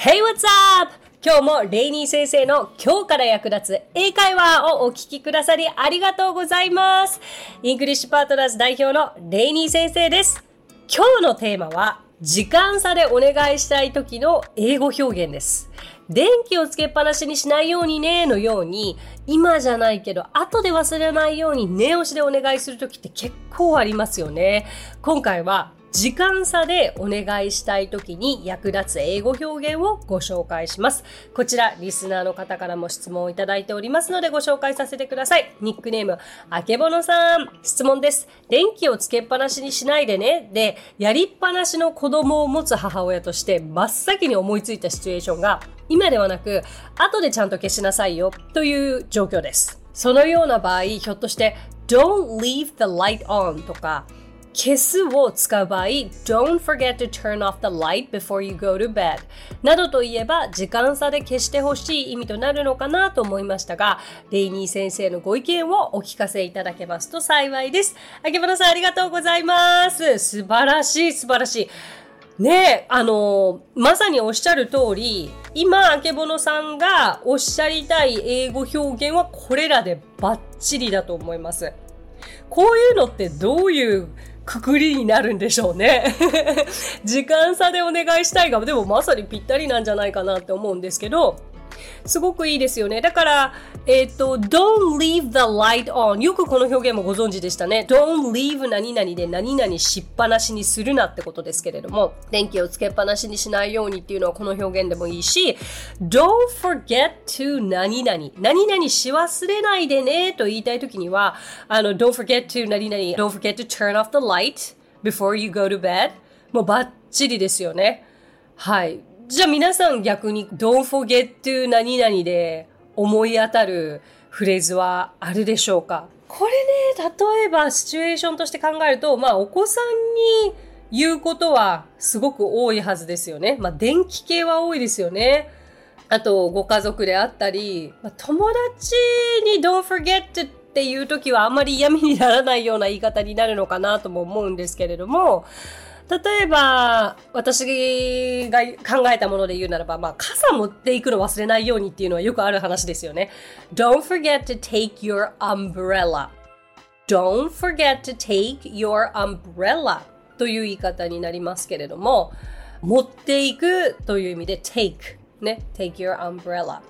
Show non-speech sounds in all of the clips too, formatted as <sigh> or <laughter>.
Hey, what's up? 今日もレイニー先生の今日から役立つ英会話をお聞きくださりありがとうございます。 English Partners 代表のレイニー先生です。今日のテーマは時間差でお願いしたい時の英語表現です。電気をつけっぱなしにしないようにねのように、今じゃないけど後で忘れないように念押しでお願いするときって結構ありますよね。今回は時間差でお願いしたい時に役立つ英語表現をご紹介します。こちら、リスナーの方からも質問をいただいておりますのでご紹介させてください。ニックネーム、あけぼのさん。質問です。電気をつけっぱなしにしないでね。で、やりっぱなしの子供を持つ母親として真っ先に思いついたシチュエーションが、今ではなく、後でちゃんと消しなさいよという状況です。そのような場合、ひょっとして、don't leave the light on とか、消すを使う場合、Don't forget to turn off the light before you go to bed などといえば時間差で消してほしい意味となるのかなと思いましたが、レイニー先生のご意見をお聞かせいただけますと幸いです。秋葉さんありがとうございます。素晴らしい、素晴らしい。ねあのまさにおっしゃる通り、今、あけぼのさんがおっしゃりたい英語表現はこれらでバッチリだと思います。こういうのってどういうくくりになるんでしょうね。<laughs> 時間差でお願いしたいが、でもまさにぴったりなんじゃないかなって思うんですけど、すごくいいですよね。だから、えっ、ー、と、don't leave the light on。よくこの表現もご存知でしたね。don't leave 何々で何々しっぱなしにするなってことですけれども、電気をつけっぱなしにしないようにっていうのはこの表現でもいいし、don't forget to 何々。何々し忘れないでねと言いたいときには、あの、don't forget to 何々。don't forget to turn off the light before you go to bed. もうバッチリですよね。はい。じゃあ皆さん逆に don't forget to 何々で思い当たるフレーズはあるでしょうか？これね、例えばシチュエーションとして考えると、まあお子さんに言うことはすごく多いはずですよね。まあ電気系は多いですよね。あと、ご家族であったり、友達に don't forget っていう時はあんまり嫌味にならないような言い方になるのかなとも思うんですけれども、例えば、私が考えたもので言うならば、まあ、傘持っていくの忘れないようにっていうのはよくある話ですよね。Don't forget to take your umbrella. Don't forget to take your umbrella という言い方になりますけれども、持っていくという意味で take ね、take your umbrella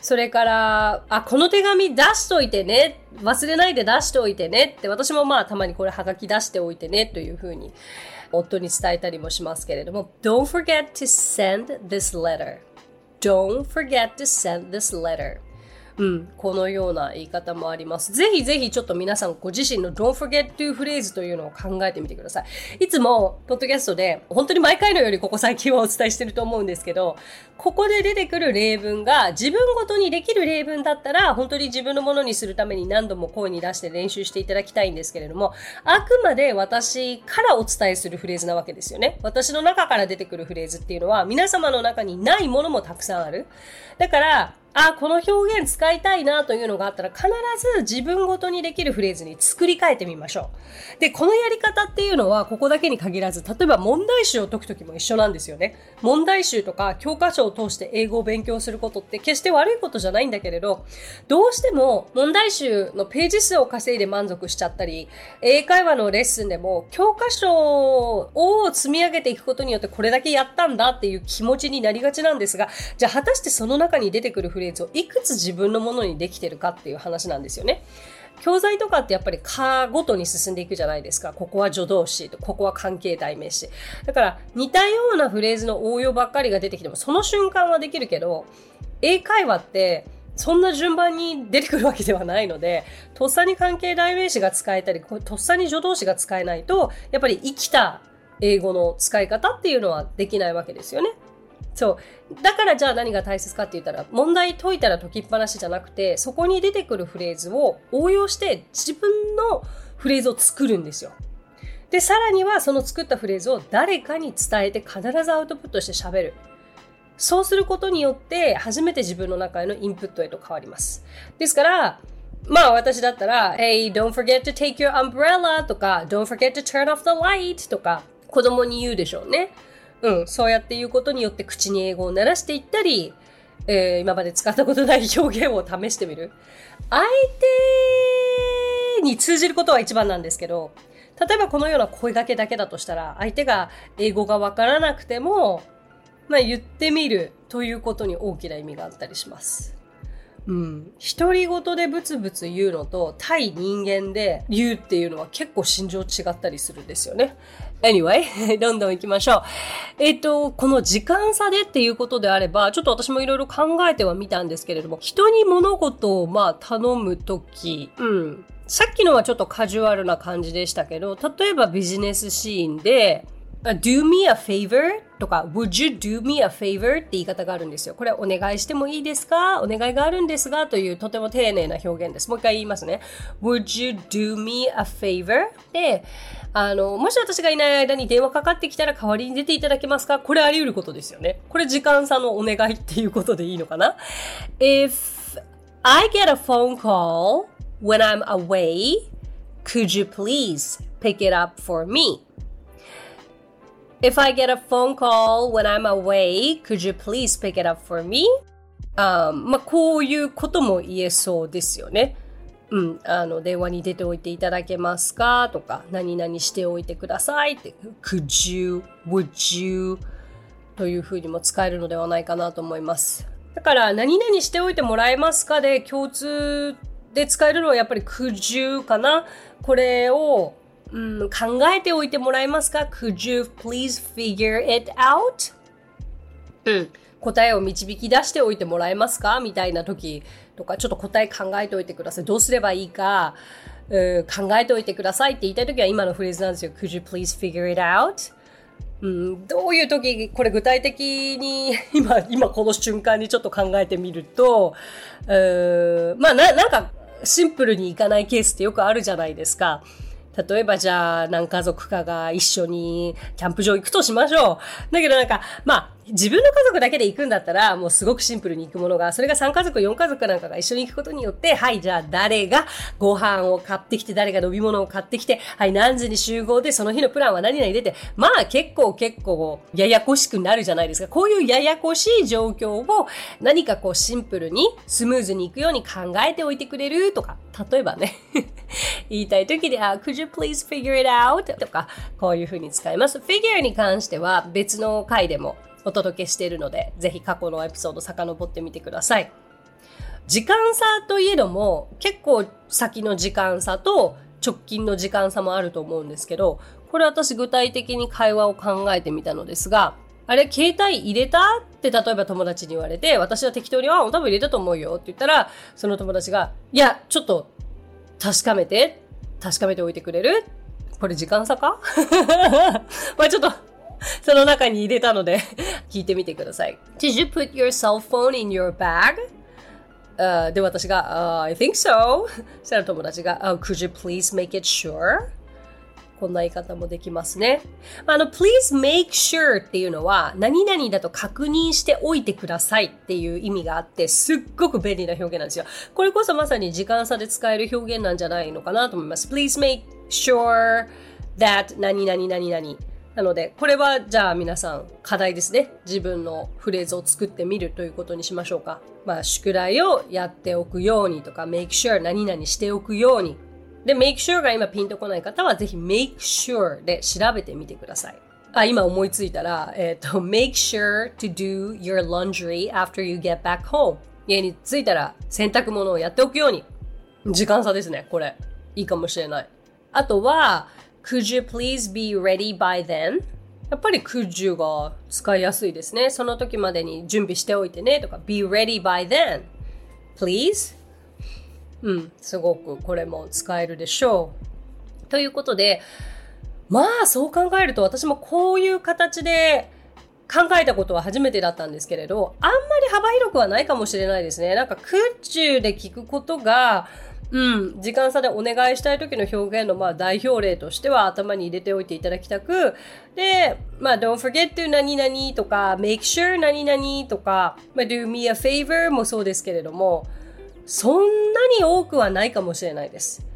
それから、あ、この手紙出しといてね。忘れないで出しておいてねって、私もまあたまにこれはがき出しておいてねというふうに夫に伝えたりもしますけれども、Don't forget to send this letter.Don't forget to send this letter. うん、このような言い方もあります。ぜひぜひちょっと皆さんご自身の Don't forget to フレーズというのを考えてみてください。いつも、ポッドキャストで、本当に毎回のようにここ最近はお伝えしてると思うんですけど、ここで出てくる例文が自分ごとにできる例文だったら、本当に自分のものにするために何度も声に出して練習していただきたいんですけれども、あくまで私からお伝えするフレーズなわけですよね。私の中から出てくるフレーズっていうのは、皆様の中にないものもたくさんある。だから、あ、この表現使いたいなというのがあったら必ず自分ごとにできるフレーズに作り変えてみましょう。で、このやり方っていうのはここだけに限らず、例えば問題集を解くときも一緒なんですよね。問題集とか教科書を通して英語を勉強することって決して悪いことじゃないんだけれど、どうしても問題集のページ数を稼いで満足しちゃったり、英会話のレッスンでも教科書を積み上げていくことによってこれだけやったんだっていう気持ちになりがちなんですが、じゃあ果たしてその中に出てくるフレーズをいくつ自分のものにできてるかっていう話なんですよね。教材とかってやっぱり科ごとに進んでいくじゃないですか。ここは助動詞、ここは関係代名詞。だから似たようなフレーズの応用ばっかりが出てきてもその瞬間はできるけど、英会話ってそんな順番に出てくるわけではないので、とっさに関係代名詞が使えたり、とっさに助動詞が使えないと、やっぱり生きた英語の使い方っていうのはできないわけですよね。そう。だからじゃあ何が大切かって言ったら、問題解いたら解きっぱなしじゃなくて、そこに出てくるフレーズを応用して自分のフレーズを作るんですよ。で、さらにはその作ったフレーズを誰かに伝えて必ずアウトプットして喋る。そうすることによって初めて自分の中へのインプットへと変わります。ですから、まあ私だったら、Hey, don't forget to take your umbrella とか、Don't forget to turn off the light とか、子供に言うでしょうね。うん、そうやって言うことによって口に英語を鳴らしていったり、えー、今まで使ったことない表現を試してみる。相手に通じることは一番なんですけど、例えばこのような声掛けだけだとしたら、相手が英語がわからなくても、まあ言ってみるということに大きな意味があったりします。うん。独り言でブツブツ言うのと、対人間で言うっていうのは結構心情違ったりするんですよね。Anyway, <laughs> どんどん行きましょう。えっ、と、この時間差でっていうことであれば、ちょっと私もいろいろ考えてはみたんですけれども、人に物事をまあ頼むとき、うん。さっきのはちょっとカジュアルな感じでしたけど、例えばビジネスシーンで、do me a favor とか would you do me a favor って言い方があるんですよ。これお願いしてもいいですか？お願いがあるんですが？というとても丁寧な表現です。もう一回言いますね。would you do me a favor? で、あの、もし私がいない間に電話かかってきたら代わりに出ていただけますか？これあり得ることですよね。これ時間差のお願いっていうことでいいのかな ?If I get a phone call when I'm away, could you please pick it up for me? If I get a phone call when I'm away, could you please pick it up for me? あまあ、こういうことも言えそうですよね。うん、あの、電話に出ておいていただけますか？とか、何々しておいてくださいって、could you, would you? というふうにも使えるのではないかなと思います。だから、何々しておいてもらえますかで共通で使えるのはやっぱり could you かなこれをうん、考えておいてもらえますか ?Could you please figure it out? うん。答えを導き出しておいてもらえますか？みたいな時とか、ちょっと答え考えておいてください。どうすればいいか、うん、考えておいてくださいって言いたい時は今のフレーズなんですよ。Could you please figure it out? うん、どういう時、これ具体的に <laughs> 今、今この瞬間にちょっと考えてみると、うまあな、なんかシンプルにいかないケースってよくあるじゃないですか。例えばじゃあ何家族かが一緒にキャンプ場行くとしましょう。だけどなんか、まあ、自分の家族だけで行くんだったら、もうすごくシンプルに行くものが、それが3家族、4家族なんかが一緒に行くことによって、はい、じゃあ誰がご飯を買ってきて、誰が飲み物を買ってきて、はい、何時に集合で、その日のプランは何々出て、まあ結構結構、ややこしくなるじゃないですか。こういうややこしい状況を何かこうシンプルに、スムーズに行くように考えておいてくれるとか、例えばね <laughs> 言いたい時で、あ、could you please figure it out? とか、こういう風に使います。figure に関しては別の回でもお届けしているので、ぜひ過去のエピソード遡ってみてください。時間差といえども、結構先の時間差と直近の時間差もあると思うんですけど、これ私具体的に会話を考えてみたのですが、あれ、携帯入れた？って例えば友達に言われて、私は適当に、あ、多分入れたと思うよって言ったら、その友達が、いや、ちょっと確かめて、確かめておいてくれる？これ時間差か？<laughs> まあちょっと <laughs> その中に入れたので <laughs> 聞いてみてください。Did you put your cell phone in your bag? Uh, で、私が、uh, I think so. <laughs> そしたら友達が、uh, Could you please make it sure? こんな言い方もできますね。あの、please make sure っていうのは、何々だと確認しておいてくださいっていう意味があって、すっごく便利な表現なんですよ。これこそまさに時間差で使える表現なんじゃないのかなと思います。please make sure that 何々何々。なので、これはじゃあ皆さん課題ですね。自分のフレーズを作ってみるということにしましょうか。まあ、宿題をやっておくようにとか、make sure 何々しておくように。で、make sure が今ピンとこない方は、ぜひ make sure で調べてみてください。あ、今思いついたら、えっ、ー、と、make sure to do your laundry after you get back home. 家に着いたら洗濯物をやっておくように。時間差ですね、これ。いいかもしれない。あとは、Could you please be ready by then? やっぱり could you が使いやすいですね。その時までに準備しておいてねとか be ready by then. Please? うん、すごくこれも使えるでしょう。ということで、まあそう考えると私もこういう形で考えたことは初めてだったんですけれど、あんまり幅広くはないかもしれないですね。なんか could you で聞くことが、うん、時間差でお願いしたい時の表現のまあ代表例としては頭に入れておいていただきたく、で、まあ don't forget to 何々とか make sure 何々とか、まあ do me a favor もそうですけれども、そんなに多くはないかもしれないです。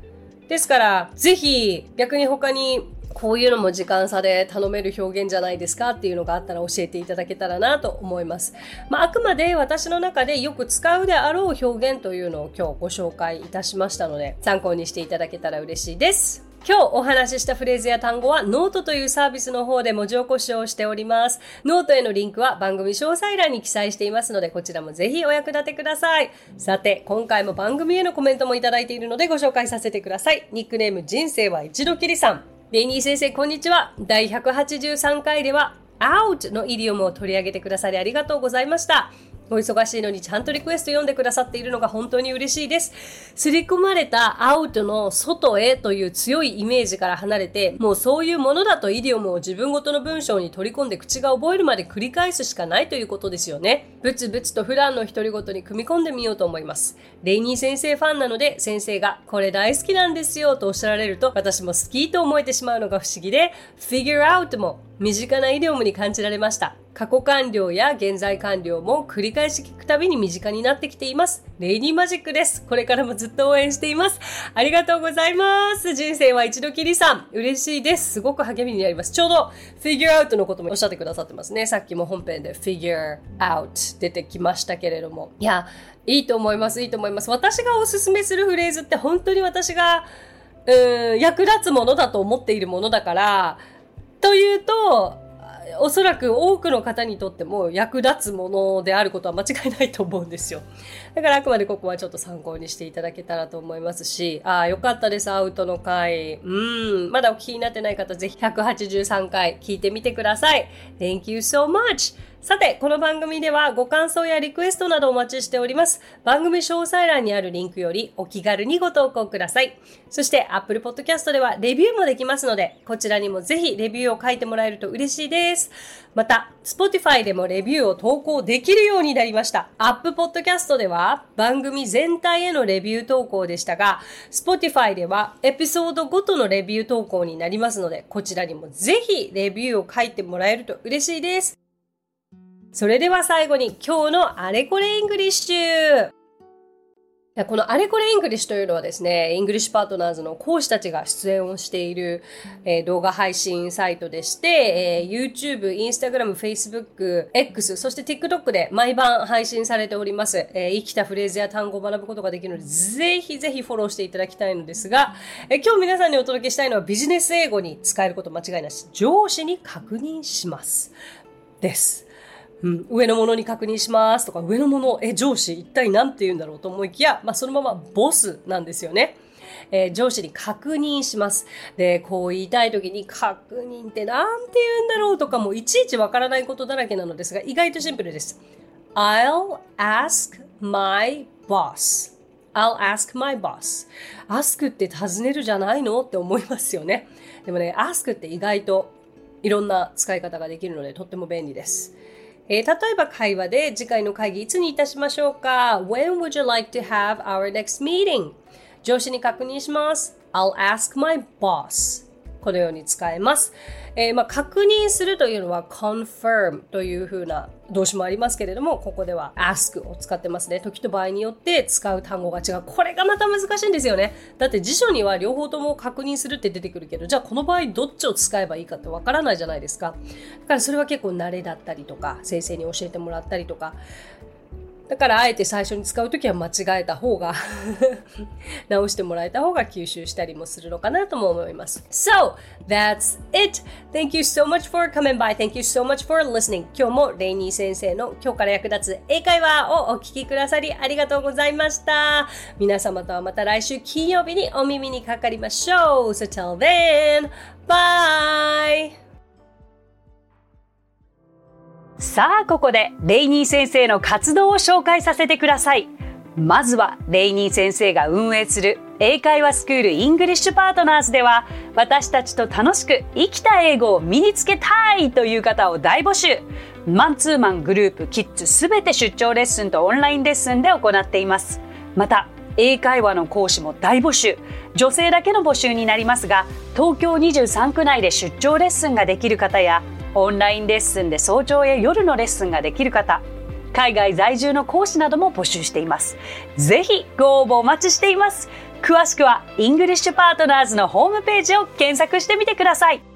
ですから、ぜひ逆に他にこういうのも時間差で頼める表現じゃないですかっていうのがあったら教えていただけたらなと思います。まあ、あくまで私の中でよく使うであろう表現というのを今日ご紹介いたしましたので、参考にしていただけたら嬉しいです。今日お話ししたフレーズや単語はノートというサービスの方で文字起こしをしております。ノートへのリンクは番組詳細欄に記載していますので、こちらもぜひお役立てください。さて、今回も番組へのコメントもいただいているのでご紹介させてください。ニックネーム人生は一度きりさん。レイニー先生、こんにちは。第183回では、out のイディオムを取り上げてくださりありがとうございました。お忙しいのにちゃんとリクエスト読んでくださっているのが本当に嬉しいです。刷り込まれたアウトの外へという強いイメージから離れて、もうそういうものだとイディオムを自分ごとの文章に取り込んで口が覚えるまで繰り返すしかないということですよね。ブツブツと普段の独り言に組み込んでみようと思います。レイニー先生ファンなので、先生がこれ大好きなんですよとおっしゃられると、私も好きと思えてしまうのが不思議で、figure out も身近なイデオムに感じられました。過去完了や現在完了も繰り返し聞くたびに身近になってきています。レイニーマジックです。これからもずっと応援しています。ありがとうございます。人生は一度きりさん。嬉しいです。すごく励みになります。ちょうど figure out のこともおっしゃってくださってますね。さっきも本編で figure out 出てきましたけれども。いや、いいと思います。いいと思います。私がおすすめするフレーズって本当に私がうん役立つものだと思っているものだから、というと、おそらく多くの方にとっても役立つものであることは間違いないと思うんですよ。だからあくまでここはちょっと参考にしていただけたらと思いますし、ああ、よかったです、アウトの回。うん、まだお聞きになってない方、ぜひ183回聞いてみてください。Thank you so much! さて、この番組ではご感想やリクエストなどお待ちしております。番組詳細欄にあるリンクよりお気軽にご投稿ください。そして Apple Podcast ではレビューもできますので、こちらにもぜひレビューを書いてもらえると嬉しいです。また、Spotify でもレビューを投稿できるようになりました。App Podcast では番組全体へのレビュー投稿でしたが、Spotify ではエピソードごとのレビュー投稿になりますので、こちらにもぜひレビューを書いてもらえると嬉しいです。それでは最後に今日のあれこれ Englishこのあれこれ English というのはですね、 English Partners の講師たちが出演をしている、えー、動画配信サイトでして、えー、YouTube、Instagram、Facebook、X、そして TikTok で毎晩配信されております。えー、生きたフレーズや単語を学ぶことができるので、ぜひぜひフォローしていただきたいのですが、えー、今日皆さんにお届けしたいのはビジネス英語に使えること間違いなし。上司に確認します。です。うん、上のものに確認しますとか、上のもの、え、上司、一体何て言うんだろうと思いきや、まあ、そのままボスなんですよね。えー、上司に確認します。で、こう言いたい時に確認って何て言うんだろうとかもいちいちわからないことだらけなのですが、意外とシンプルです。I'll ask my boss. I'll ask my boss. ask って尋ねるじゃないのって思いますよね。でもね、ask って意外といろんな使い方ができるのでとっても便利です。えー、例えば会話で次回の会議いつにいたしましょうか ?When would you like to have our next meeting? 上司に確認します。I'll ask my boss. このように使えます。えー、まあ、確認するというのは confirm というふうな動詞もありますけれども、ここでは ask を使ってますね。時と場合によって使う単語が違う。これがまた難しいんですよね。だって辞書には両方とも確認するって出てくるけど、じゃあこの場合どっちを使えばいいかってわからないじゃないですか。だからそれは結構慣れだったりとか、先生に教えてもらったりとか、だからあえて最初に使うときは間違えた方が <laughs> 直してもらえた方が吸収したりもするのかなとも思います。So, that's it! Thank you so much for coming by. Thank you so much for listening. 今日もレイニー先生の今日から役立つ英会話をお聞きくださりありがとうございました。皆様とはまた来週金曜日にお耳にかかりましょう。So till then, bye! さあ、ここでレイニー先生の活動を紹介させてください。まずは、レイニー先生が運営する英会話スクール English Partners では、私たちと楽しく生きた英語を身につけたいという方を大募集。マンツーマングループ、キッズすべて出張レッスンとオンラインレッスンで行っています。また、英会話の講師も大募集。女性だけの募集になりますが、東京23区内で出張レッスンができる方や、オンラインレッスンで早朝や夜のレッスンができる方海外在住の講師なども募集していますぜひご応募お待ちしています詳しくは English Partners のホームページを検索してみてください。